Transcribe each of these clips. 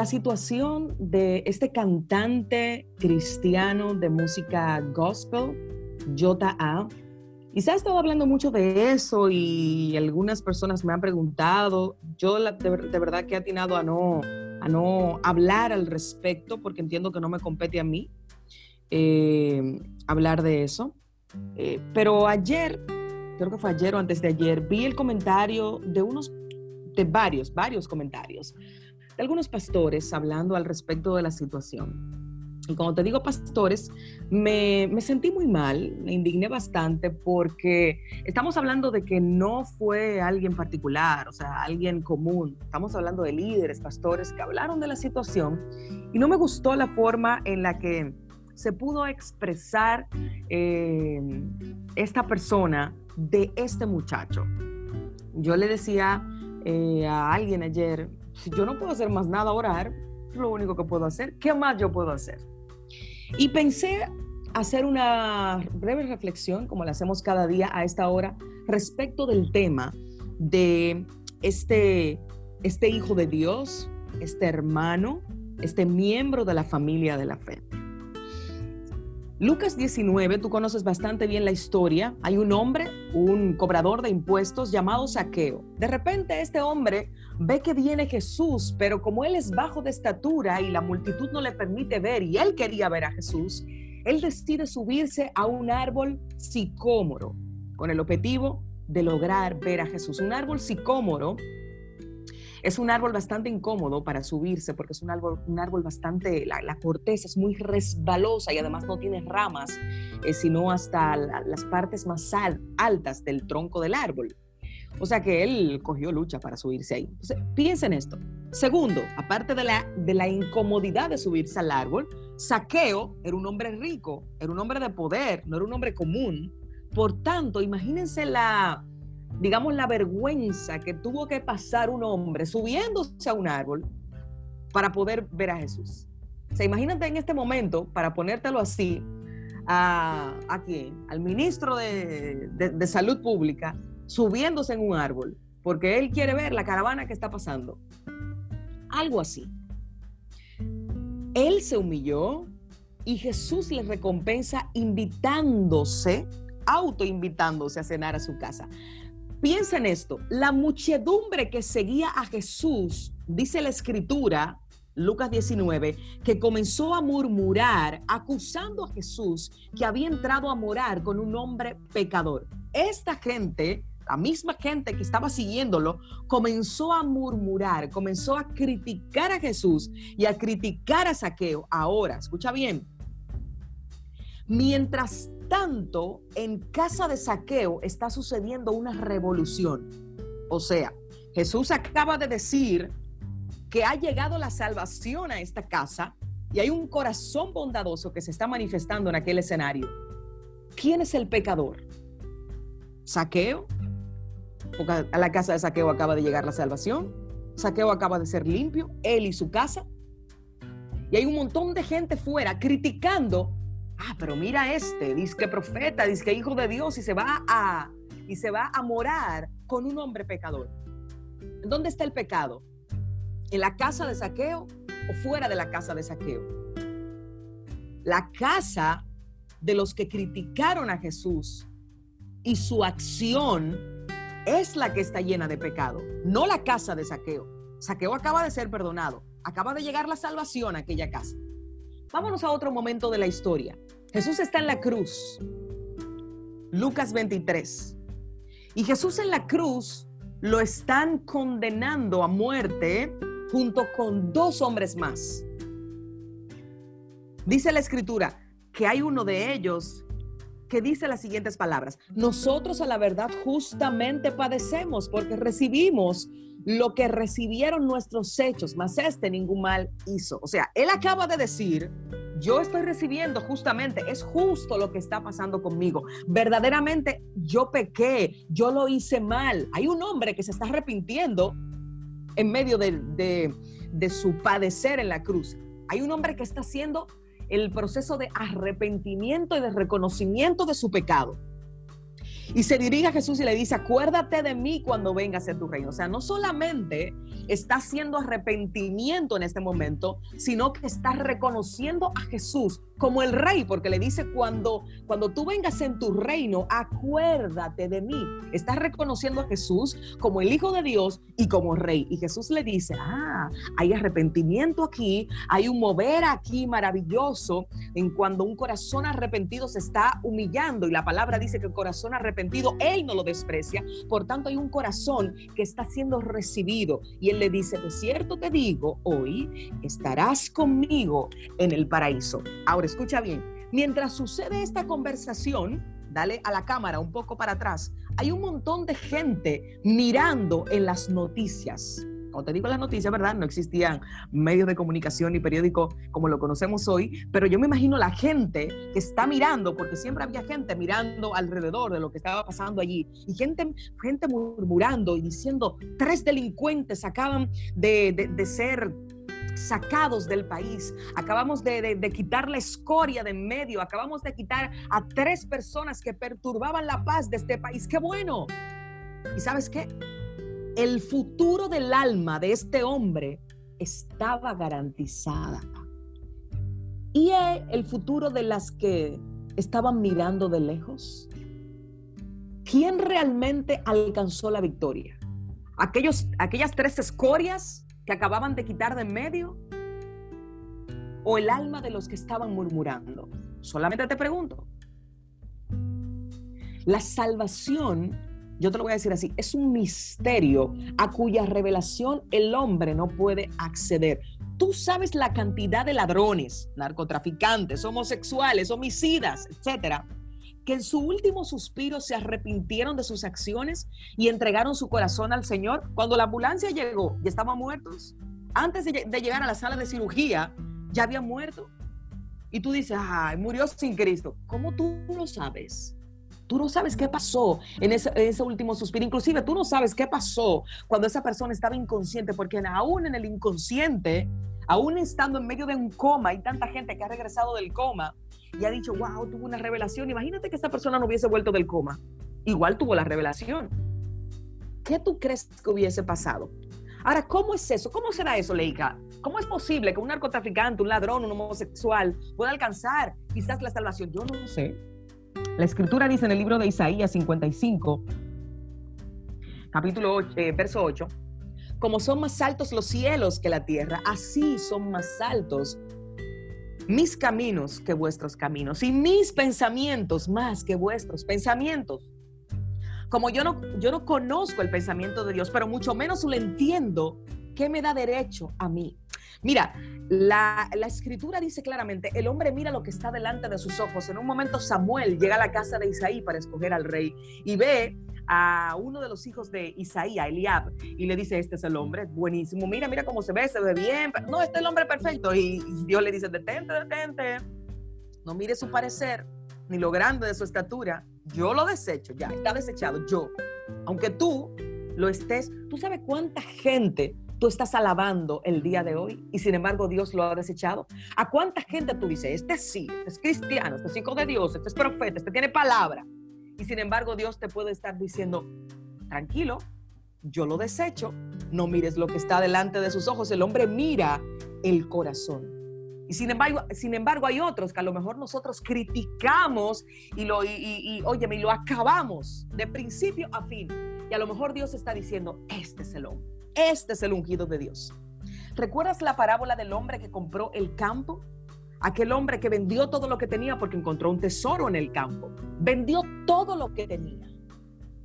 la situación de este cantante cristiano de música gospel, J. A. Y se ha estado hablando mucho de eso y algunas personas me han preguntado. Yo de, verdad que he atinado a no, a no hablar al respecto porque entiendo que no me compete a mí eh, hablar de eso. Eh, pero ayer, creo que fue ayer o antes de ayer, vi el comentario de unos, de varios, varios comentarios de algunos pastores hablando al respecto de la situación. Y cuando te digo pastores, me, me, sentí muy mal, me indigné bastante porque estamos hablando de que no fue alguien particular, o sea, alguien común. Estamos hablando de líderes, pastores que hablaron de la situación y no me gustó la forma en la que se pudo expresar eh, esta persona de este muchacho. Yo le decía eh, a alguien ayer, si yo no puedo hacer más nada, orar, lo único que puedo hacer, ¿qué más yo puedo hacer? Y pensé hacer una breve reflexión, como la hacemos cada día a esta hora, respecto del tema de este, este hijo de Dios, este hermano, este miembro de la familia de la fe. Lucas 19, tú conoces bastante bien la historia. Hay un hombre, un cobrador de impuestos llamado Saqueo. De repente este hombre ve que viene Jesús, pero como él es bajo de estatura y la multitud no le permite ver y él quería ver a Jesús, él decide subirse a un árbol sicómoro con el objetivo de lograr ver a Jesús. Un árbol sicómoro es un árbol bastante incómodo para subirse porque es un árbol, un árbol bastante, la, corteza es muy resbalosa y además no tiene ramas, eh, sino hasta las partes más altas del tronco del árbol. O sea que él cogió lucha para subirse ahí. Piensen esto. Segundo, aparte de la, de la incomodidad de subirse al árbol, Saqueo era un hombre rico, era un hombre de poder, no era un hombre común. Por tanto, imagínense la, digamos, la vergüenza que tuvo que pasar un hombre subiéndose a un árbol para poder ver a Jesús. O sea, imagínate en este momento, para ponértelo así, a, ¿a quién? Al ministro de, Salud Pública subiéndose en un árbol, porque él quiere ver la caravana que está pasando. Algo así. Él se humilló y Jesús le recompensa invitándose, autoinvitándose a cenar a su casa. Piensa en esto, la muchedumbre que seguía a Jesús, dice la escritura, Lucas 19, que comenzó a murmurar acusando a Jesús que había entrado a morar con un hombre pecador. Esta gente, la misma gente que estaba siguiéndolo, comenzó a murmurar, comenzó a criticar a Jesús y a criticar a Saqueo. Ahora, escucha bien, mientras tanto, en casa de saqueo está sucediendo una revolución. O sea, Jesús acaba de decir que ha llegado la salvación a esta casa y hay un corazón bondadoso que se está manifestando en aquel escenario. ¿Quién es el pecador? ¿Saqueo? A la casa de Saqueo acaba de llegar la salvación. Saqueo acaba de ser limpio, él y su casa. Y hay un montón de gente fuera criticando ah, pero mira este, dice que profeta, dice que hijo de Dios y se va a y se va a morar con un hombre pecador. ¿Dónde está el pecado? ¿En la casa de saqueo o fuera de la casa de saqueo? La casa de los que criticaron a Jesús y su acción es la que está llena de pecado, no la casa de saqueo. Saqueo acaba de ser perdonado, acaba de llegar la salvación a aquella casa. Vámonos a otro momento de la historia. Jesús está en la cruz. Lucas 23. Y Jesús en la cruz lo están condenando a muerte junto con dos hombres más. Dice la escritura que hay uno de ellos que dice las siguientes palabras. Nosotros a la verdad justamente padecemos porque recibimos lo que recibieron nuestros hechos, mas este ningún mal hizo. O sea, él acaba de decir, yo estoy recibiendo justamente, es justo lo que está pasando conmigo. Verdaderamente yo pequé, yo lo hice mal. Hay un hombre que se está arrepintiendo en medio de, de su padecer en la cruz. Hay un hombre que está haciendo el proceso de arrepentimiento y de reconocimiento de su pecado. Y se dirige a Jesús y le dice, acuérdate de mí cuando vengas a tu reino. O sea, no solamente está haciendo arrepentimiento en este momento, sino que está reconociendo a Jesús como el rey, porque le dice, cuando, cuando tú vengas en tu reino, acuérdate de mí. Estás reconociendo a Jesús como el Hijo de Dios y como rey. Y Jesús le dice, ah, hay arrepentimiento aquí, hay un mover aquí maravilloso en cuando un corazón arrepentido se está humillando y la palabra dice que el corazón arrepentido, Él no lo desprecia. Por tanto, hay un corazón que está siendo recibido y Él le dice, de cierto te digo, hoy estarás conmigo en el paraíso. Ahora, escucha bien, mientras sucede esta conversación, dale a la cámara un poco para atrás, hay un montón de gente mirando en las noticias. Te digo las noticias, ¿verdad? No existían medios de comunicación ni periódicos como lo conocemos hoy, pero yo me imagino la gente que está mirando, porque siempre había gente mirando alrededor de lo que estaba pasando allí, y gente, gente murmurando y diciendo, tres delincuentes acaban de, de ser sacados del país. Acabamos de, quitar la escoria de en medio. Acabamos de quitar a tres personas que perturbaban la paz de este país. ¡Qué bueno! ¿Y sabes qué? El futuro del alma de este hombre estaba garantizada. Y el futuro de las que estaban mirando de lejos. ¿Quién realmente alcanzó la victoria? Aquellos, aquellas tres escorias que acababan de quitar de en medio? ¿O el alma de los que estaban murmurando? Solamente te pregunto. La salvación, yo te lo voy a decir así, es un misterio a cuya revelación el hombre no puede acceder. Tú sabes la cantidad de ladrones, narcotraficantes, homosexuales, homicidas, etcétera, que en su último suspiro se arrepintieron de sus acciones y entregaron su corazón al Señor. Cuando la ambulancia llegó, ya estaban muertos. Antes de, llegar a la sala de cirugía, ya habían muerto. Y tú dices, ay, murió sin Cristo. ¿Cómo tú lo sabes? Tú no sabes qué pasó en ese, en ese, último suspiro. Inclusive tú no sabes qué pasó cuando esa persona estaba inconsciente, porque aún en el inconsciente, aún estando en medio de un coma, hay tanta gente que ha regresado del coma, y ha dicho, wow, tuvo una revelación. Imagínate que esta persona no hubiese vuelto del coma. Igual tuvo la revelación. ¿Qué tú crees que hubiese pasado? Ahora, ¿cómo es eso? ¿Cómo será eso, Leica? ¿Cómo es posible que un narcotraficante, un ladrón, un homosexual pueda alcanzar quizás la salvación? Yo no lo sé. La escritura dice en el libro de Isaías 55, capítulo 8, eh, verso 8, como son más altos los cielos que la tierra, así son más altos mis caminos que vuestros caminos y mis pensamientos más que vuestros pensamientos. Como yo no, yo no conozco el pensamiento de Dios, pero mucho menos lo entiendo, ¿qué me da derecho a mí? Mira, la, la, escritura dice claramente, el hombre mira lo que está delante de sus ojos. En un momento Samuel llega a la casa de Isaí para escoger al rey y ve a uno de los hijos de Isaías, Eliab, y le dice, este es el hombre, buenísimo, mira, mira cómo se ve, se ve bien, no, este es el hombre perfecto. Y Dios le dice, detente, detente, no mire su parecer, ni lo grande de su estatura, yo lo desecho, ya, está desechado, yo. Aunque tú lo estés, tú sabes cuánta gente tú estás alabando el día de hoy y sin embargo Dios lo ha desechado? ¿A cuánta gente tú dices, este sí, este es cristiano, este es hijo de Dios, este es profeta, este tiene palabra? Y sin embargo, Dios te puede estar diciendo, tranquilo, yo lo desecho, no mires lo que está delante de sus ojos, el hombre mira el corazón. Y sin embargo, sin embargo hay otros que a lo mejor nosotros criticamos y lo, y, y, y lo acabamos de principio a fin. Y a lo mejor Dios está diciendo, este es el hombre, este es el ungido de Dios. ¿Recuerdas la parábola del hombre que compró el campo? Aquel hombre que vendió todo lo que tenía porque encontró un tesoro en el campo. Vendió todo lo que tenía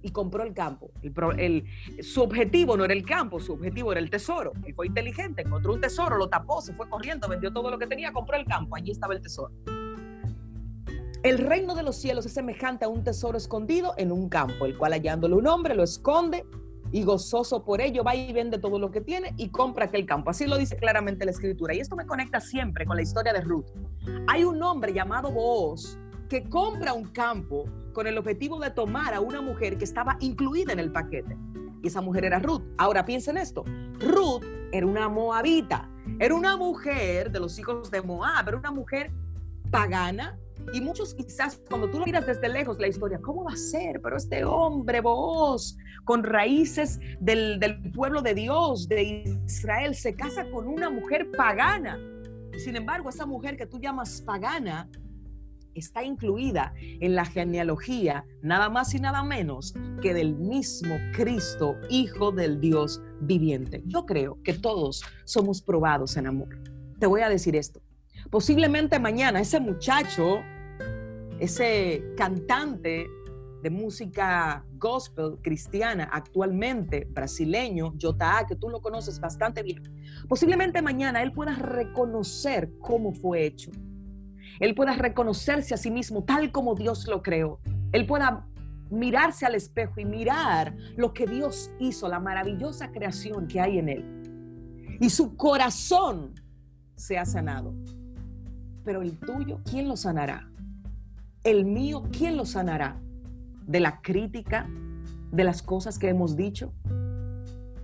y compró el campo. Su objetivo no era el campo, su objetivo era el tesoro. Él fue inteligente, encontró un tesoro, lo tapó, se fue corriendo, vendió todo lo que tenía, compró el campo. Allí estaba el tesoro. El reino de los cielos es semejante a un tesoro escondido en un campo, el cual hallándolo un hombre lo esconde y gozoso por ello va y vende todo lo que tiene y compra aquel campo. Así lo dice claramente la escritura. Y esto me conecta siempre con la historia de Ruth. Hay un hombre llamado Booz que compra un campo con el objetivo de tomar a una mujer que estaba incluida en el paquete. Y esa mujer era Ruth. Ahora piensen esto. Ruth era una moabita. Era una mujer de los hijos de Moab. Era una mujer pagana, Y muchos quizás cuando tú lo miras desde lejos la historia, ¿cómo va a ser? Pero este hombre, vos, con raíces del, del pueblo de Dios, de Israel, se casa con una mujer pagana. Sin embargo, esa mujer que tú llamas pagana está incluida en la genealogía nada más y nada menos que del mismo Cristo, Hijo del Dios viviente. Yo creo que todos somos probados en amor. Te voy a decir esto. Posiblemente mañana ese muchacho, ese cantante de música gospel cristiana actualmente brasileño, Jota que tú lo conoces bastante bien, posiblemente mañana él pueda reconocer cómo fue hecho él pueda reconocerse a sí mismo tal como Dios lo creó. Él pueda mirarse al espejo y mirar lo que Dios hizo, la maravillosa creación que hay en él. Y su corazón se ha sanado. Pero el tuyo, ¿quién lo sanará? El mío, ¿quién lo sanará? De la crítica, de las cosas que hemos dicho.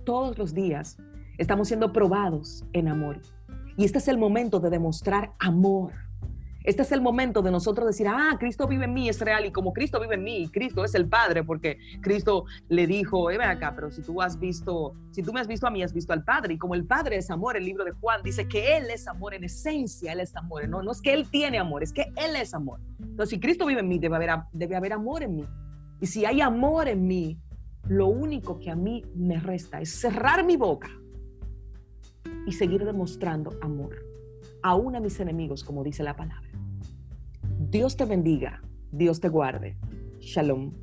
Todos los días estamos siendo probados en amor. Y este es el momento de demostrar amor este es el momento de nosotros decir, ah, Cristo vive en mí, es real, y como Cristo vive en mí, Cristo es el Padre, porque Cristo le dijo, eh, ven acá, pero si tú has visto, si tú me has visto a mí, has visto al Padre, y como el Padre es amor, el libro de Juan dice que Él es amor en esencia, Él es amor, no, no es que Él tiene amor, es que Él es amor. Entonces, si Cristo vive en mí, debe haber, debe haber amor en mí. Y si hay amor en mí, lo único que a mí me resta es cerrar mi boca y seguir demostrando amor, aún a mis enemigos, como dice la palabra. Dios te bendiga, Dios te guarde. Shalom.